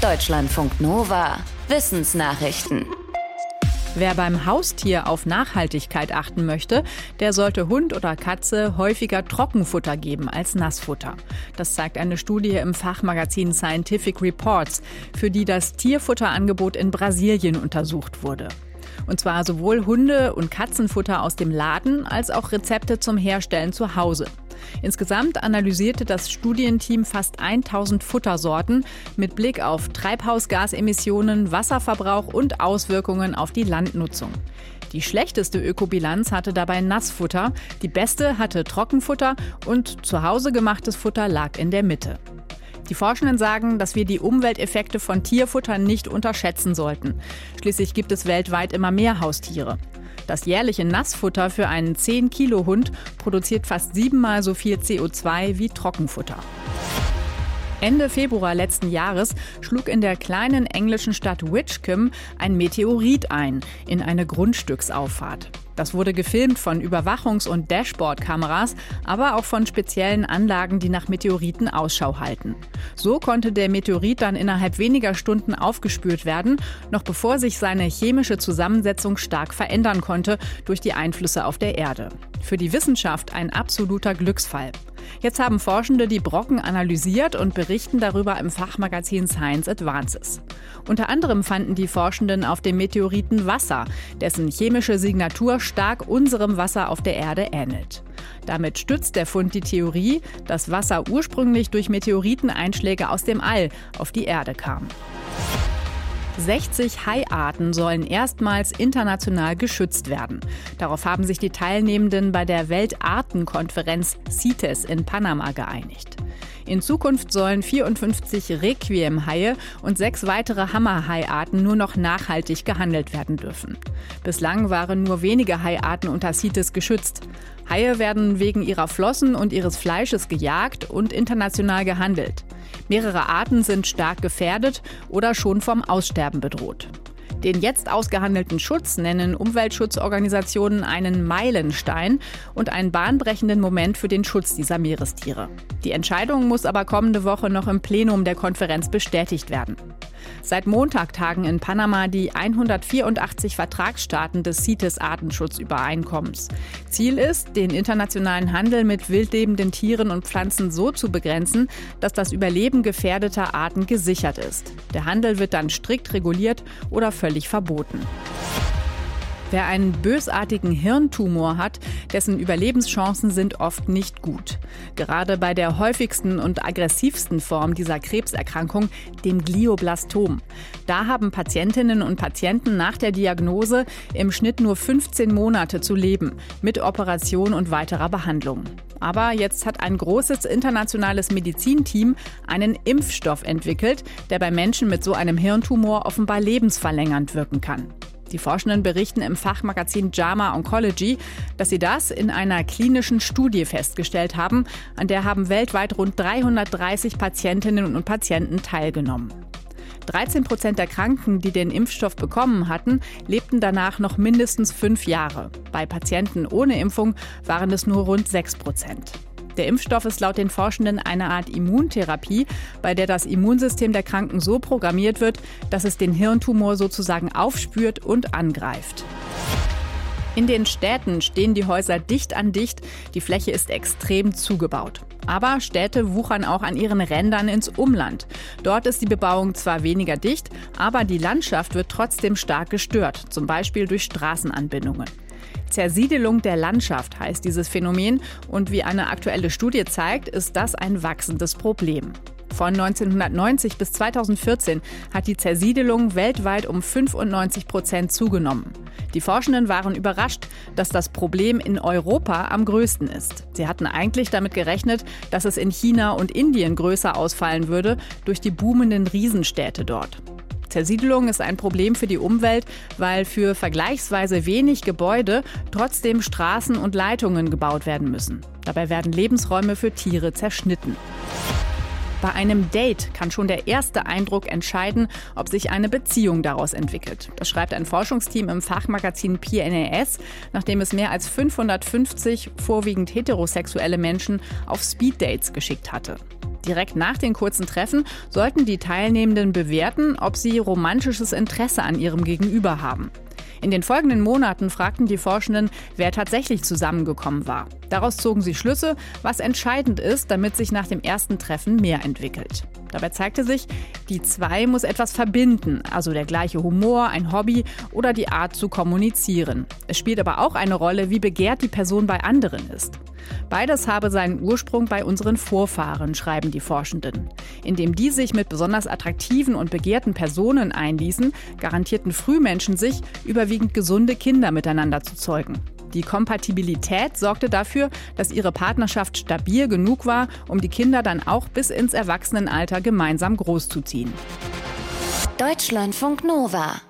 Deutschlandfunk Nova. Wissensnachrichten. Wer beim Haustier auf Nachhaltigkeit achten möchte, der sollte Hund oder Katze häufiger Trockenfutter geben als Nassfutter. Das zeigt eine Studie im Fachmagazin Scientific Reports, für die das Tierfutterangebot in Brasilien untersucht wurde. Und zwar sowohl Hunde- und Katzenfutter aus dem Laden als auch Rezepte zum Herstellen zu Hause. Insgesamt analysierte das Studienteam fast 1000 Futtersorten mit Blick auf Treibhausgasemissionen, Wasserverbrauch und Auswirkungen auf die Landnutzung. Die schlechteste Ökobilanz hatte dabei Nassfutter, die beste hatte Trockenfutter und zu Hause gemachtes Futter lag in der Mitte. Die Forschenden sagen, dass wir die Umwelteffekte von Tierfutter nicht unterschätzen sollten. Schließlich gibt es weltweit immer mehr Haustiere. Das jährliche Nassfutter für einen 10-Kilo-Hund produziert fast siebenmal so viel CO2 wie Trockenfutter. Ende Februar letzten Jahres schlug in der kleinen englischen Stadt Witchcombe ein Meteorit ein in eine Grundstücksauffahrt. Das wurde gefilmt von Überwachungs- und Dashboard-Kameras, aber auch von speziellen Anlagen, die nach Meteoriten Ausschau halten. So konnte der Meteorit dann innerhalb weniger Stunden aufgespürt werden, noch bevor sich seine chemische Zusammensetzung stark verändern konnte durch die Einflüsse auf der Erde. Für die Wissenschaft ein absoluter Glücksfall. Jetzt haben Forschende die Brocken analysiert und berichten darüber im Fachmagazin Science Advances. Unter anderem fanden die Forschenden auf dem Meteoriten Wasser, dessen chemische Signatur stark unserem Wasser auf der Erde ähnelt. Damit stützt der Fund die Theorie, dass Wasser ursprünglich durch Meteoriteneinschläge aus dem All auf die Erde kam. 60 Haiarten sollen erstmals international geschützt werden. Darauf haben sich die Teilnehmenden bei der Weltartenkonferenz CITES in Panama geeinigt. In Zukunft sollen 54 Requiem-Haie und sechs weitere Hammerhaiarten nur noch nachhaltig gehandelt werden dürfen. Bislang waren nur wenige Haiarten unter CITES geschützt. Haie werden wegen ihrer Flossen und ihres Fleisches gejagt und international gehandelt. Mehrere Arten sind stark gefährdet oder schon vom Aussterben bedroht. Den jetzt ausgehandelten Schutz nennen Umweltschutzorganisationen einen Meilenstein und einen bahnbrechenden Moment für den Schutz dieser Meerestiere. Die Entscheidung muss aber kommende Woche noch im Plenum der Konferenz bestätigt werden. Seit Montag tagen in Panama die 184 Vertragsstaaten des CITES-Artenschutzübereinkommens. Ziel ist, den internationalen Handel mit wildlebenden Tieren und Pflanzen so zu begrenzen, dass das Überleben gefährdeter Arten gesichert ist. Der Handel wird dann strikt reguliert oder völlig verboten. Wer einen bösartigen Hirntumor hat, dessen Überlebenschancen sind oft nicht gut. Gerade bei der häufigsten und aggressivsten Form dieser Krebserkrankung, dem Glioblastom. Da haben Patientinnen und Patienten nach der Diagnose im Schnitt nur 15 Monate zu leben, mit Operation und weiterer Behandlung. Aber jetzt hat ein großes internationales Medizinteam einen Impfstoff entwickelt, der bei Menschen mit so einem Hirntumor offenbar lebensverlängernd wirken kann. Die Forschenden berichten im Fachmagazin JAMA Oncology, dass sie das in einer klinischen Studie festgestellt haben. An der haben weltweit rund 330 Patientinnen und Patienten teilgenommen. 13 Prozent der Kranken, die den Impfstoff bekommen hatten, lebten danach noch mindestens fünf Jahre. Bei Patienten ohne Impfung waren es nur rund 6 Prozent. Der Impfstoff ist laut den Forschenden eine Art Immuntherapie, bei der das Immunsystem der Kranken so programmiert wird, dass es den Hirntumor sozusagen aufspürt und angreift. In den Städten stehen die Häuser dicht an dicht, die Fläche ist extrem zugebaut. Aber Städte wuchern auch an ihren Rändern ins Umland. Dort ist die Bebauung zwar weniger dicht, aber die Landschaft wird trotzdem stark gestört, zum Beispiel durch Straßenanbindungen. Zersiedelung der Landschaft heißt dieses Phänomen und wie eine aktuelle Studie zeigt, ist das ein wachsendes Problem. Von 1990 bis 2014 hat die Zersiedelung weltweit um 95 Prozent zugenommen. Die Forschenden waren überrascht, dass das Problem in Europa am größten ist. Sie hatten eigentlich damit gerechnet, dass es in China und Indien größer ausfallen würde durch die boomenden Riesenstädte dort. Zersiedelung ist ein Problem für die Umwelt, weil für vergleichsweise wenig Gebäude trotzdem Straßen und Leitungen gebaut werden müssen. Dabei werden Lebensräume für Tiere zerschnitten. Bei einem Date kann schon der erste Eindruck entscheiden, ob sich eine Beziehung daraus entwickelt. Das schreibt ein Forschungsteam im Fachmagazin PNAS, nachdem es mehr als 550 vorwiegend heterosexuelle Menschen auf Speeddates geschickt hatte. Direkt nach den kurzen Treffen sollten die Teilnehmenden bewerten, ob sie romantisches Interesse an ihrem Gegenüber haben. In den folgenden Monaten fragten die Forschenden, wer tatsächlich zusammengekommen war. Daraus zogen sie Schlüsse, was entscheidend ist, damit sich nach dem ersten Treffen mehr entwickelt. Dabei zeigte sich, die zwei muss etwas verbinden, also der gleiche Humor, ein Hobby oder die Art zu kommunizieren. Es spielt aber auch eine Rolle, wie begehrt die Person bei anderen ist. Beides habe seinen Ursprung bei unseren Vorfahren, schreiben die Forschenden. Indem die sich mit besonders attraktiven und begehrten Personen einließen, garantierten Frühmenschen sich, überwiegend gesunde Kinder miteinander zu zeugen. Die Kompatibilität sorgte dafür, dass ihre Partnerschaft stabil genug war, um die Kinder dann auch bis ins Erwachsenenalter gemeinsam großzuziehen. Deutschlandfunk Nova